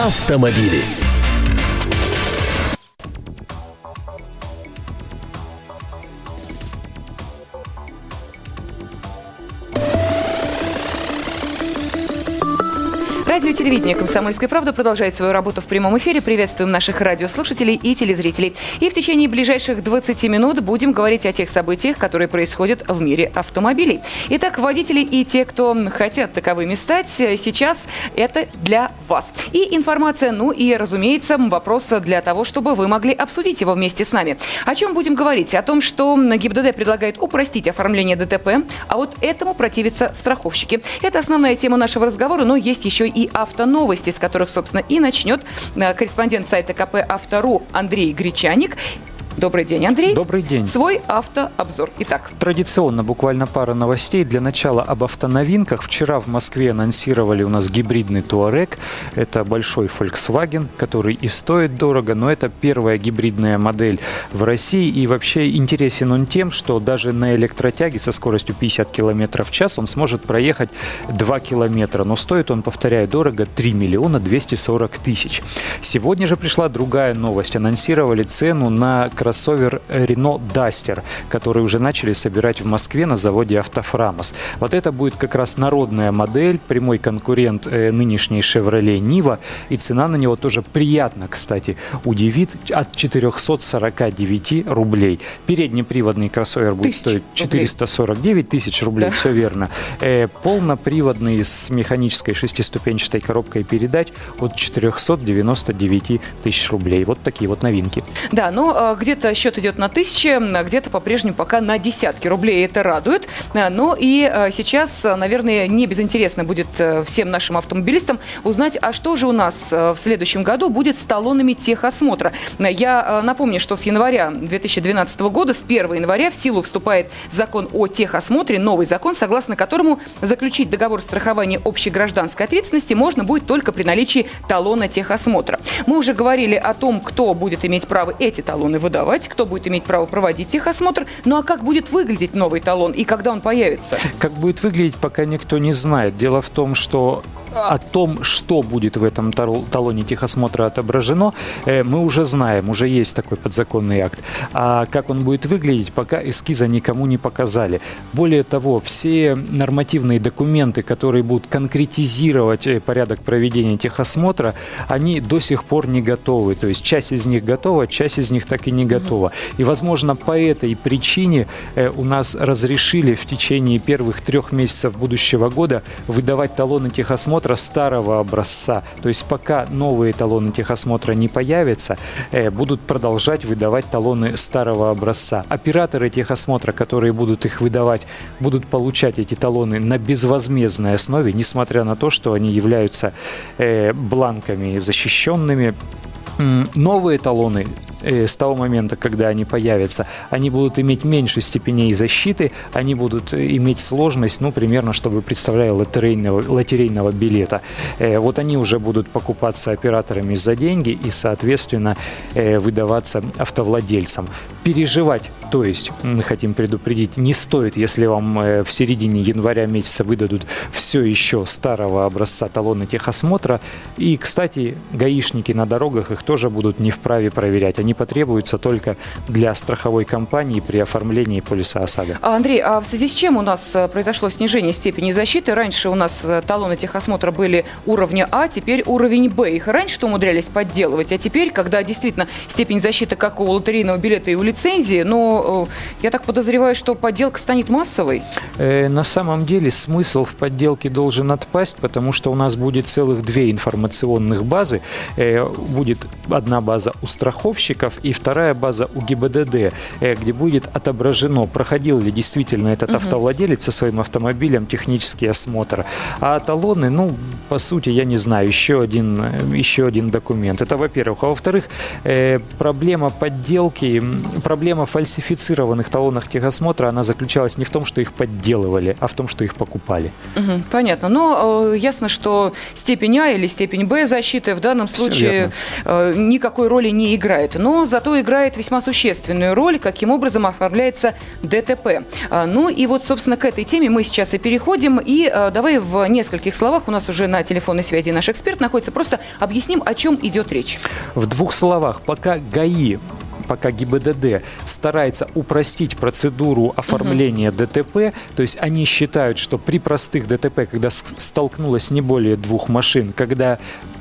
автомобили. Радио телевидение «Комсомольская правда» продолжает свою работу в прямом эфире. Приветствуем наших радиослушателей и телезрителей. И в течение ближайших 20 минут будем говорить о тех событиях, которые происходят в мире автомобилей. Итак, водители и те, кто хотят таковыми стать, сейчас это для вас. И информация, ну и, разумеется, вопрос для того, чтобы вы могли обсудить его вместе с нами. О чем будем говорить? О том, что ГИБДД предлагает упростить оформление ДТП, а вот этому противятся страховщики. Это основная тема нашего разговора, но есть еще и и автоновости, с которых, собственно, и начнет э, корреспондент сайта КП «Автору» Андрей Гречаник. Добрый день, Андрей. Добрый день. Свой автообзор. Итак. Традиционно буквально пара новостей. Для начала об автоновинках. Вчера в Москве анонсировали у нас гибридный Туарек. Это большой Volkswagen, который и стоит дорого, но это первая гибридная модель в России. И вообще интересен он тем, что даже на электротяге со скоростью 50 км в час он сможет проехать 2 километра. Но стоит он, повторяю, дорого 3 миллиона 240 тысяч. Сегодня же пришла другая новость. Анонсировали цену на кроссовер Renault Duster, который уже начали собирать в Москве на заводе Автофрамос. Вот это будет как раз народная модель, прямой конкурент э, нынешней Chevrolet Niva, и цена на него тоже приятно, кстати, удивит, от 449 рублей. Переднеприводный кроссовер будет тысяч стоить 449 тысяч рублей, да. все верно. Э, полноприводный с механической шестиступенчатой коробкой передач от 499 тысяч рублей. Вот такие вот новинки. Да, ну а где где-то счет идет на тысячи, а где-то по-прежнему пока на десятки рублей. Это радует. А, но и а, сейчас, наверное, не безинтересно будет э, всем нашим автомобилистам узнать, а что же у нас э, в следующем году будет с талонами техосмотра. Я напомню, что с января 2012 года, с 1 января в силу вступает закон о техосмотре, новый закон, согласно которому заключить договор страхования общей гражданской ответственности можно будет только при наличии талона техосмотра. Мы уже говорили о том, кто будет иметь право эти талоны выдавать выдавать, кто будет иметь право проводить техосмотр. Ну а как будет выглядеть новый талон и когда он появится? Как будет выглядеть, пока никто не знает. Дело в том, что о том, что будет в этом талоне техосмотра отображено, э, мы уже знаем, уже есть такой подзаконный акт. А как он будет выглядеть, пока эскиза никому не показали. Более того, все нормативные документы, которые будут конкретизировать э, порядок проведения техосмотра, они до сих пор не готовы. То есть часть из них готова, часть из них так и не готова. И, возможно, по этой причине э, у нас разрешили в течение первых трех месяцев будущего года выдавать талоны техосмотра техосмотра старого образца. То есть пока новые талоны техосмотра не появятся, э, будут продолжать выдавать талоны старого образца. Операторы техосмотра, которые будут их выдавать, будут получать эти талоны на безвозмездной основе, несмотря на то, что они являются э, бланками защищенными. Новые талоны с того момента, когда они появятся, они будут иметь меньше степеней защиты, они будут э, иметь сложность, ну, примерно, чтобы представляли лотерейного, лотерейного билета. Э, вот они уже будут покупаться операторами за деньги и, соответственно, выдаваться автовладельцам. Переживать, то есть, мы хотим предупредить, не стоит, если вам в середине января месяца выдадут все еще старого образца талона техосмотра. И, кстати, гаишники на дорогах их тоже будут не вправе проверять. Они потребуются только для страховой компании при оформлении полиса ОСАГО. А, Андрей, а в связи с чем у нас э, произошло снижение степени защиты? Раньше у нас э, талоны техосмотра были уровня А, теперь уровень Б. Их раньше умудрялись подделывать, а теперь, когда действительно степень защиты как у лотерейного билета и у лицензии, но э, я так подозреваю, что подделка станет массовой? на самом деле смысл в подделке должен отпасть, потому что у нас будет целых две информационных базы. будет одна база у страховщика, заказчиков и вторая база у ГИБДД, э, где будет отображено, проходил ли действительно этот угу. автовладелец со своим автомобилем технический осмотр. А талоны, ну, по сути, я не знаю, еще один, э, еще один документ. Это во-первых. А во-вторых, э, проблема подделки, проблема фальсификации фальсифицированных талонах техосмотра, она заключалась не в том, что их подделывали, а в том, что их покупали. Угу, понятно. Но э, ясно, что степень А или степень Б защиты в данном случае э, никакой роли не играет. Но зато играет весьма существенную роль, каким образом оформляется ДТП. А, ну и вот, собственно, к этой теме мы сейчас и переходим. И э, давай в нескольких словах, у нас уже на телефонной связи наш эксперт находится, просто объясним, о чем идет речь. В двух словах, пока ГАИ пока ГИБДД старается упростить процедуру оформления угу. ДТП, то есть они считают, что при простых ДТП, когда столкнулось не более двух машин, когда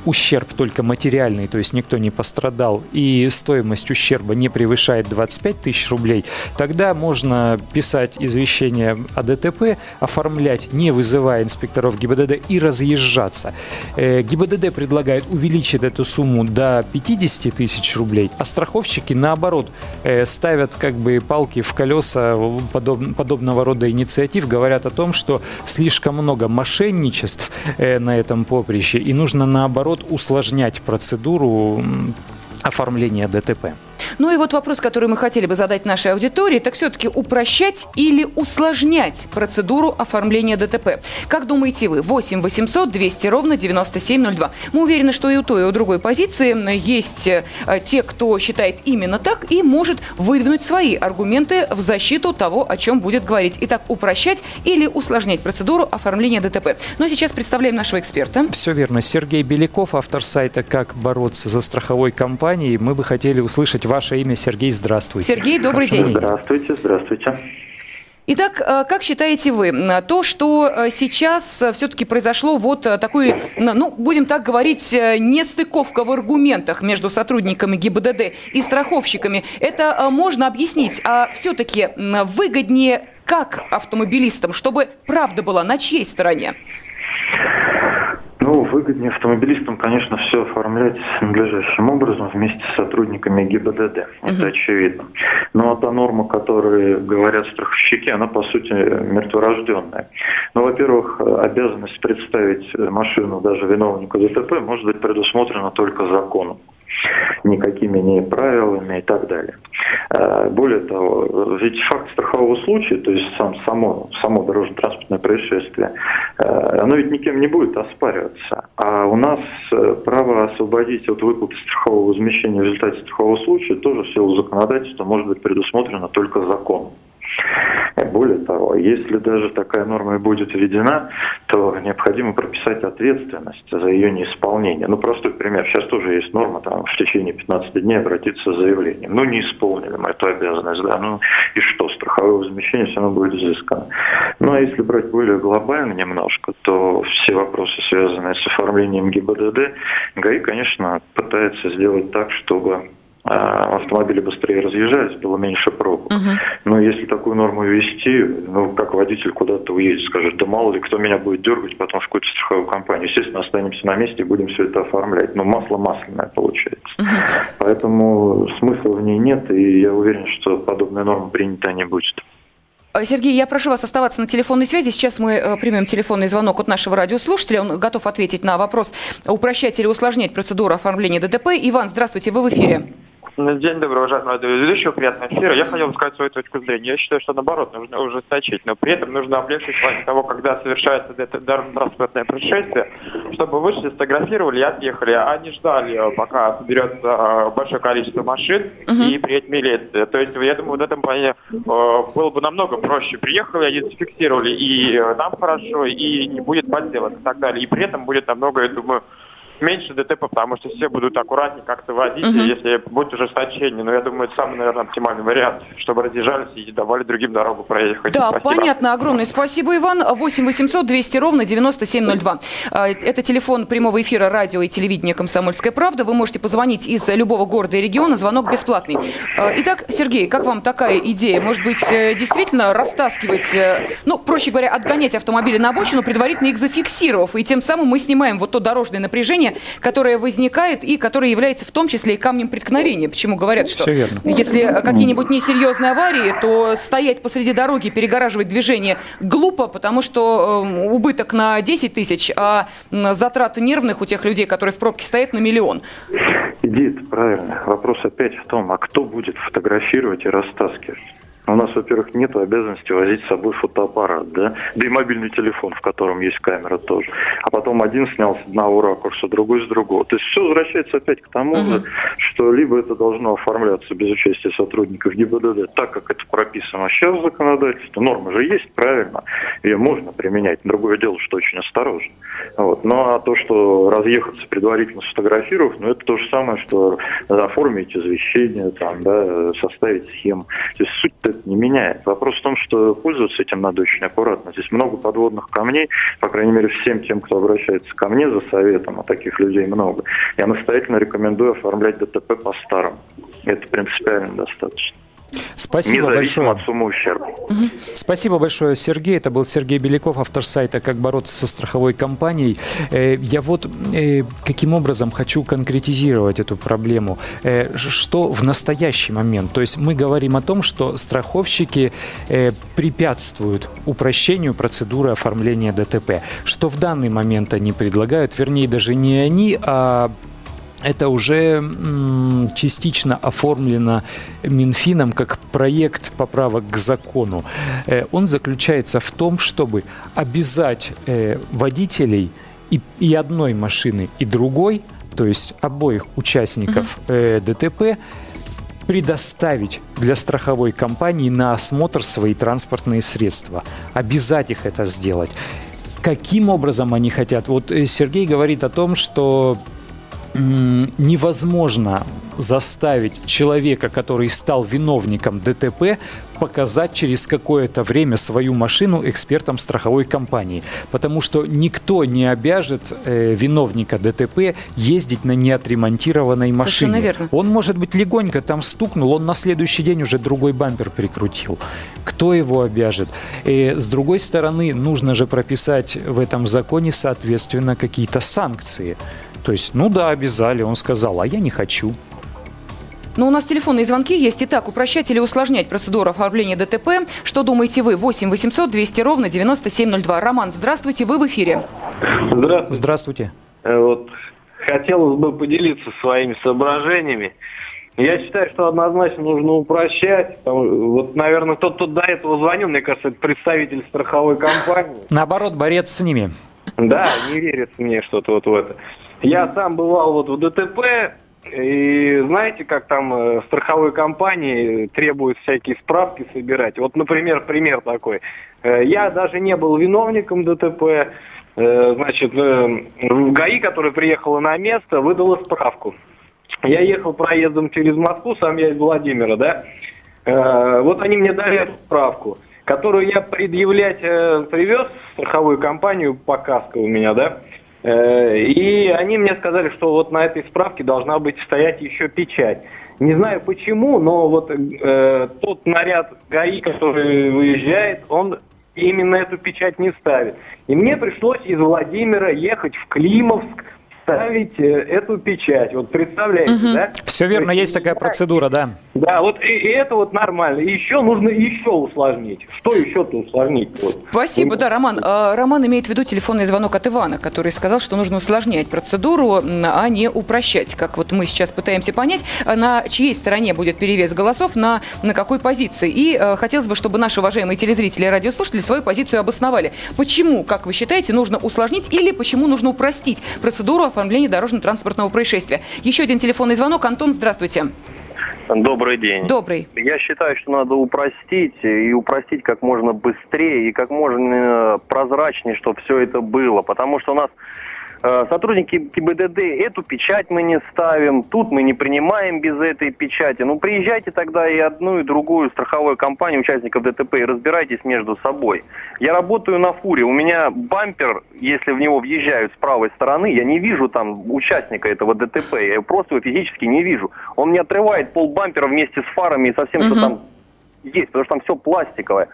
ущерб только материальный, то есть никто не пострадал, и стоимость ущерба не превышает 25 тысяч рублей, тогда можно писать извещение о ДТП, оформлять, не вызывая инспекторов ГИБДД и разъезжаться. Э, ГИБДД предлагает увеличить эту сумму до 50 тысяч рублей, а страховщики, наоборот, э, ставят как бы палки в колеса подоб, подобного рода инициатив, говорят о том, что слишком много мошенничеств э, на этом поприще, и нужно наоборот усложнять процедуру оформления ДТП. Ну и вот вопрос, который мы хотели бы задать нашей аудитории, так все-таки упрощать или усложнять процедуру оформления ДТП? Как думаете вы? 8 800 200 ровно 9702. Мы уверены, что и у той, и у другой позиции есть э, те, кто считает именно так и может выдвинуть свои аргументы в защиту того, о чем будет говорить. Итак, упрощать или усложнять процедуру оформления ДТП. Но сейчас представляем нашего эксперта. Все верно. Сергей Беляков, автор сайта «Как бороться за страховой компанией». Мы бы хотели услышать ваше имя. Сергей, здравствуйте. Сергей, добрый день. Здравствуйте, здравствуйте. Итак, э, как считаете вы, то, что э, сейчас э, все-таки произошло вот такой, ну, будем так говорить, нестыковка в аргументах между сотрудниками ГИБДД и страховщиками, это можно объяснить, а все-таки выгоднее как автомобилистам, чтобы правда была на чьей стороне? Ну, выгоднее автомобилистам, конечно, все оформлять надлежащим образом вместе с сотрудниками ГИБДД. Это очевидно. Но та норма, которую говорят страховщики, она, по сути, мертворожденная. Ну, во-первых, обязанность представить машину даже виновнику ДТП может быть предусмотрена только законом никакими не правилами и так далее. Э, более того, ведь факт страхового случая, то есть сам, само, само дорожно-транспортное происшествие, э, оно ведь никем не будет оспариваться. А у нас э, право освободить от выплаты страхового возмещения в результате страхового случая тоже в силу законодательства может быть предусмотрено только законом. Более того, если даже такая норма и будет введена, то необходимо прописать ответственность за ее неисполнение. Ну, простой пример. Сейчас тоже есть норма, там, в течение 15 дней обратиться с заявлением. Ну, не исполнили мы эту обязанность, да, ну и что, страховое возмещение все равно будет изыскано. Ну, а если брать более глобально немножко, то все вопросы, связанные с оформлением ГИБДД, ГАИ, конечно, пытается сделать так, чтобы а, автомобили быстрее разъезжались, было меньше пробок. Угу. Если такую норму ввести, ну, как водитель куда-то уедет, скажет, да мало ли, кто меня будет дергать потом в какую-то страховую компанию. Естественно, останемся на месте и будем все это оформлять. Но масло масляное получается. Поэтому смысла в ней нет, и я уверен, что подобная норма принята не будет. Э, Сергей, я прошу вас оставаться на телефонной связи. Сейчас мы э, примем телефонный звонок от нашего радиослушателя. Он готов ответить на вопрос, упрощать или усложнять процедуру оформления ДТП. Иван, здравствуйте, вы в эфире. День добрый, уважаемый ведущий, приятного эфира. Я хотел сказать свою точку зрения. Я считаю, что наоборот, нужно ужесточить, но при этом нужно облегчить в плане того, когда совершается это транспортное происшествие, чтобы вышли, сфотографировали и отъехали, а не ждали, пока соберется а, большое количество машин и приедет милиция. То есть, я думаю, в этом плане э, было бы намного проще. Приехали, они зафиксировали, и нам хорошо, и не будет подделок и так далее. И при этом будет намного, я думаю, меньше ДТП, потому что все будут аккуратнее как-то водить, угу. если будет ужесточение. Но я думаю, это самый, наверное, оптимальный вариант, чтобы разъезжались и давали другим дорогу проехать. Да, спасибо. понятно. Огромное спасибо, Иван. 8 800 200 ровно 9702. А, это телефон прямого эфира радио и телевидения «Комсомольская правда». Вы можете позвонить из любого города и региона. Звонок бесплатный. А, итак, Сергей, как вам такая идея? Может быть, э, действительно растаскивать, э, ну, проще говоря, отгонять автомобили на обочину, предварительно их зафиксировав, и тем самым мы снимаем вот то дорожное напряжение, напряжение, которое возникает и которое является в том числе и камнем преткновения. Почему говорят, что если какие-нибудь несерьезные аварии, то стоять посреди дороги, перегораживать движение глупо, потому что э, убыток на 10 тысяч, а затраты нервных у тех людей, которые в пробке стоят, на миллион. Идея правильная. Вопрос опять в том, а кто будет фотографировать и растаскивать? У нас, во-первых, нет обязанности возить с собой фотоаппарат, да, да и мобильный телефон, в котором есть камера тоже. А потом один снял с одного ракурса, другой с другого. То есть все возвращается опять к тому же, что либо это должно оформляться без участия сотрудников ГИБДД, так как это прописано сейчас в законодательстве. Норма же есть, правильно, ее можно применять. Другое дело, что очень осторожно. Вот. Ну а то, что разъехаться предварительно сфотографировав, ну это то же самое, что оформить извещение, там, да, составить схему. То есть суть это не меняет. Вопрос в том, что пользоваться этим надо очень аккуратно. Здесь много подводных камней, по крайней мере, всем тем, кто обращается ко мне за советом, а таких людей много. Я настоятельно рекомендую оформлять ДТП по-старому. Это принципиально достаточно. Спасибо большое. от суммы ущерба. Угу. Спасибо большое, Сергей. Это был Сергей Беляков, автор сайта «Как бороться со страховой компанией». Э, я вот э, каким образом хочу конкретизировать эту проблему. Э, что в настоящий момент? То есть мы говорим о том, что страховщики препятствуют упрощению процедуры оформления ДТП. Что в данный момент они предлагают? Вернее, даже не они, а это уже частично оформлено Минфином как проект поправок к закону. Э, он заключается в том, чтобы обязать э, водителей и, и одной машины, и другой, то есть обоих участников mm ДТП, предоставить для страховой компании на осмотр свои транспортные средства. Обязать их это сделать. Каким образом они хотят? Вот Сергей говорит о том, что невозможно заставить человека, который стал виновником ДТП, показать через какое-то время свою машину экспертам страховой компании. Потому что никто не обяжет э, виновника ДТП ездить на неотремонтированной машине. Верно. Он, может быть, легонько там стукнул, он на следующий день уже другой бампер прикрутил. Кто его обяжет? И, с другой стороны, нужно же прописать в этом законе, соответственно, какие-то санкции. То есть, ну да, обязали, он сказал, а я не хочу. Но у нас телефонные звонки есть. Итак, упрощать или усложнять процедуру оформления ДТП? Что думаете вы? 8 800 200 ровно 9702. Роман, здравствуйте, вы в эфире. Здравствуйте. Здравствуйте. Э, вот хотелось бы поделиться своими соображениями. Я считаю, что однозначно нужно упрощать. Вот, наверное, тот, кто до этого звонил, мне кажется, это представитель страховой компании. Наоборот, борец с ними. Да, не верит мне что-то вот в это. Я сам бывал вот в ДТП, и знаете, как там э, страховые компании требуют всякие справки собирать? Вот, например, пример такой. Э, я даже не был виновником ДТП. Э, значит, ГАИ, которая приехала на место, выдала справку. Я ехал проездом через Москву, сам я из Владимира, да. Вот они мне дали эту справку, которую я предъявлять привез в страховую компанию по у меня, да. Э, и они мне сказали, что вот на этой справке должна быть стоять еще печать. Не знаю почему, но вот э, тот наряд ГАИ, который выезжает, он именно эту печать не ставит. И мне пришлось из Владимира ехать в Климовск, ставить э, эту печать. Вот представляете, угу. да? Все верно, есть, есть такая процедура, да. Да, вот и, и это вот нормально. И еще нужно еще усложнить. Что еще-то усложнить? Вот. Спасибо, да, Роман. А, Роман имеет в виду телефонный звонок от Ивана, который сказал, что нужно усложнять процедуру, а не упрощать. Как вот мы сейчас пытаемся понять, а на чьей стороне будет перевес голосов, на, на какой позиции. И э, хотелось бы, чтобы наши уважаемые телезрители и радиослушатели свою позицию обосновали. Почему, как вы считаете, нужно усложнить или почему нужно упростить процедуру оформления дорожно-транспортного происшествия? Еще один телефонный звонок. Антон, здравствуйте. Добрый день. Добрый. Я считаю, что надо упростить и упростить как можно быстрее и как можно прозрачнее, чтобы все это было. Потому что у нас Э, сотрудники ГИБДД, эту печать мы не ставим, тут мы не принимаем без этой печати. Ну, приезжайте тогда и одну, и другую страховую компанию участников ДТП и разбирайтесь между собой. Я работаю на фуре, у меня бампер, если в него въезжают с правой стороны, я не вижу там участника этого ДТП, я просто его физически не вижу. Он не отрывает пол бампера вместе с фарами и со всем, угу. что там есть, потому что там все пластиковое.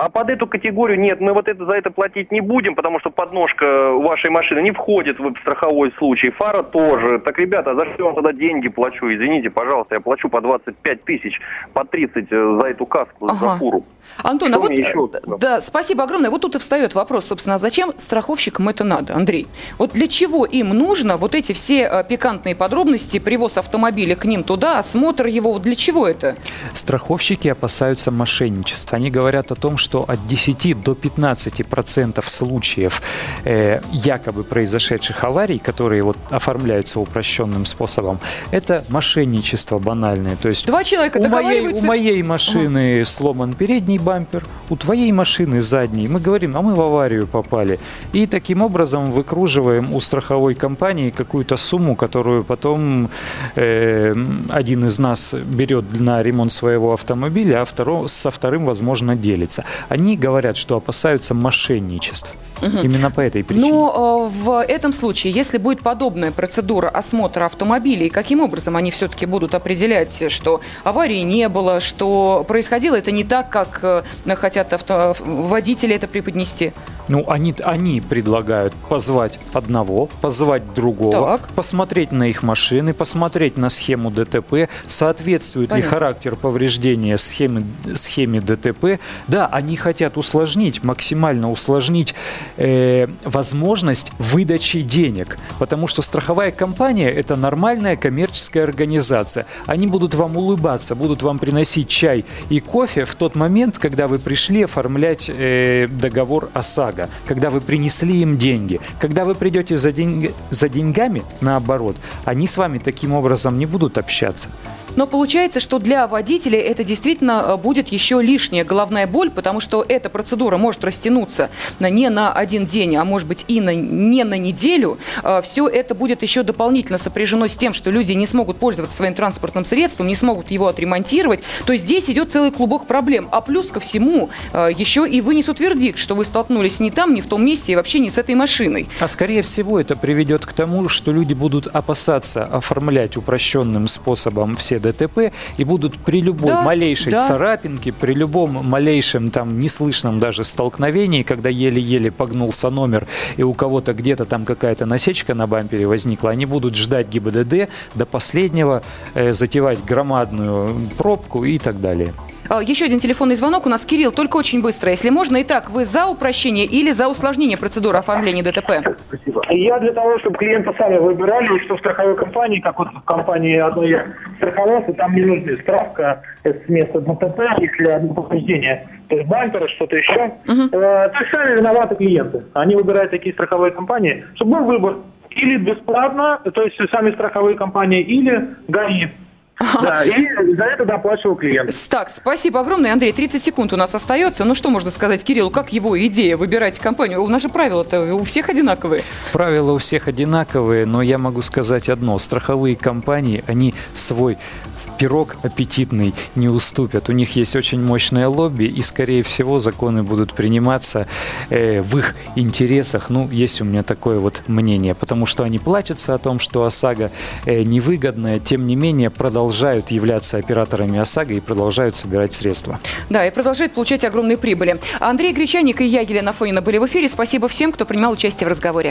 А под эту категорию нет, мы вот это за это платить не будем, потому что подножка вашей машины не входит в страховой случай, фара тоже. Так, ребята, за что я вам тогда деньги плачу? Извините, пожалуйста, я плачу по 25 тысяч, по 30 э, за эту каску, ага. за фуру. Антон, а что а вот, еще? да, спасибо огромное. Вот тут и встает вопрос, собственно, а зачем страховщикам это надо, Андрей? Вот для чего им нужно вот эти все э, пикантные подробности, привоз автомобиля к ним туда, осмотр его, вот для чего это? Страховщики опасаются мошенничества. Они говорят о том, что от 10 до 15 процентов случаев э, якобы произошедших аварий, которые вот оформляются упрощенным способом, это мошенничество банальное. То есть Два человека у моей, у моей машины ага. сломан передний бампер, у твоей машины задний. Мы говорим, а мы в аварию попали. И таким образом выкруживаем у страховой компании какую-то сумму, которую потом э, один из нас берет на ремонт своего автомобиля, а второ, со вторым, возможно, делится. Они говорят, что опасаются мошенничеств. Угу. Именно по этой причине. Но э, в этом случае, если будет подобная процедура осмотра автомобилей, каким образом они все-таки будут определять, что аварии не было, что происходило это не так, как э, хотят авто... водители это преподнести? Ну, они, они предлагают позвать одного, позвать другого, так. посмотреть на их машины, посмотреть на схему ДТП, соответствует Понятно. ли характер повреждения схеме, схеме ДТП. Да, они хотят усложнить, максимально усложнить э, возможность выдачи денег, потому что страховая компания – это нормальная коммерческая организация. Они будут вам улыбаться, будут вам приносить чай и кофе в тот момент, когда вы пришли оформлять э, договор ОСАГО, когда вы принесли им деньги. Когда вы придете за, деньги, за деньгами, наоборот, они с вами таким образом не будут общаться. Но получается, что для водителя это действительно э, будет еще лишняя головная боль, потому что эта процедура может растянуться не на один день, а может быть и на, не на неделю. Э, Все это будет еще дополнительно сопряжено с тем, что люди не смогут пользоваться своим транспортным средством, не смогут его отремонтировать. То есть здесь идет целый клубок проблем. А плюс ко всему э, еще и вынесут вердикт, что вы столкнулись не там, не в том месте и вообще не с этой машиной. А скорее всего это приведет к тому, что люди будут опасаться оформлять упрощенным способом все ДТП и будут при любой да, малейшей да. царапинке, при любом малейшем там неслышном даже столкновении, когда еле-еле погнулся номер и у кого-то где-то там какая-то насечка на бампере возникла, они будут ждать ГИБДД до последнего, э, затевать громадную пробку и так далее. А, еще один телефонный звонок у нас. Кирилл, только очень быстро, если можно. Итак, вы за упрощение или за усложнение процедуры оформления ДТП? Спасибо. Я для того, чтобы клиенты сами выбирали, что в страховой компании, как вот в компании одной я страховался, там не нужна справка с места ДТП, если одно повреждение, то есть бампера, что-то еще. Угу. То есть сами виноваты клиенты. Они выбирают такие страховые компании, чтобы был выбор. Или бесплатно, то есть сами страховые компании, или ГАИ. Да, и за это доплачивал клиент. Так, спасибо огромное, Андрей. 30 секунд у нас остается. Ну, что можно сказать Кириллу? Как его идея выбирать компанию? У нас же правила-то у всех одинаковые. Правила у всех одинаковые, но я могу сказать одно. Страховые компании, они свой пирог аппетитный не уступят. У них есть очень мощное лобби, и, скорее всего, законы будут приниматься э, в их интересах. Ну, есть у меня такое вот мнение, потому что они плачутся о том, что ОСАГО э, невыгодная, тем не менее продолжают являться операторами ОСАГО и продолжают собирать средства. Да, и продолжают получать огромные прибыли. Андрей Гречаник и я, Елена Фонина, были в эфире. Спасибо всем, кто принимал участие в разговоре.